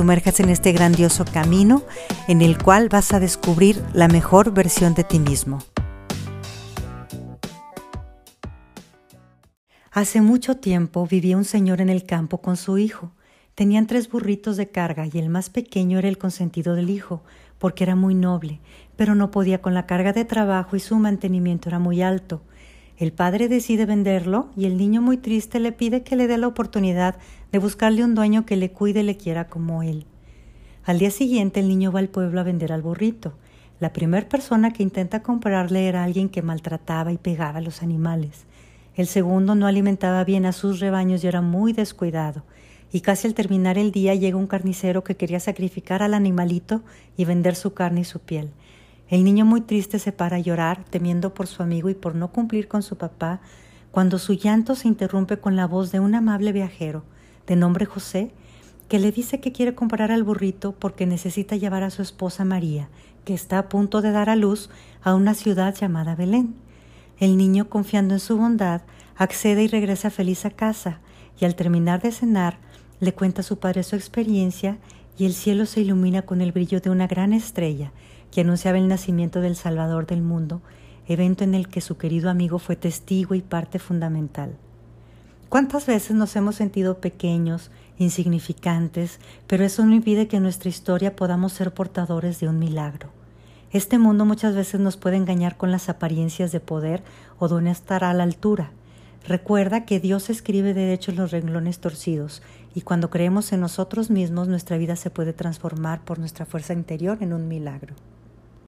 sumerjas en este grandioso camino en el cual vas a descubrir la mejor versión de ti mismo. Hace mucho tiempo vivía un señor en el campo con su hijo. Tenían tres burritos de carga y el más pequeño era el consentido del hijo, porque era muy noble, pero no podía con la carga de trabajo y su mantenimiento era muy alto. El padre decide venderlo y el niño muy triste le pide que le dé la oportunidad de buscarle un dueño que le cuide y le quiera como él. Al día siguiente el niño va al pueblo a vender al burrito. La primera persona que intenta comprarle era alguien que maltrataba y pegaba a los animales. El segundo no alimentaba bien a sus rebaños y era muy descuidado. Y casi al terminar el día llega un carnicero que quería sacrificar al animalito y vender su carne y su piel. El niño muy triste se para a llorar, temiendo por su amigo y por no cumplir con su papá, cuando su llanto se interrumpe con la voz de un amable viajero, de nombre José, que le dice que quiere comprar al burrito porque necesita llevar a su esposa María, que está a punto de dar a luz a una ciudad llamada Belén. El niño, confiando en su bondad, accede y regresa feliz a casa, y al terminar de cenar, le cuenta a su padre su experiencia y el cielo se ilumina con el brillo de una gran estrella que anunciaba el nacimiento del Salvador del mundo, evento en el que su querido amigo fue testigo y parte fundamental. ¿Cuántas veces nos hemos sentido pequeños, insignificantes, pero eso no impide que en nuestra historia podamos ser portadores de un milagro? Este mundo muchas veces nos puede engañar con las apariencias de poder o de no estar a la altura. Recuerda que Dios escribe de hecho en los renglones torcidos y cuando creemos en nosotros mismos nuestra vida se puede transformar por nuestra fuerza interior en un milagro.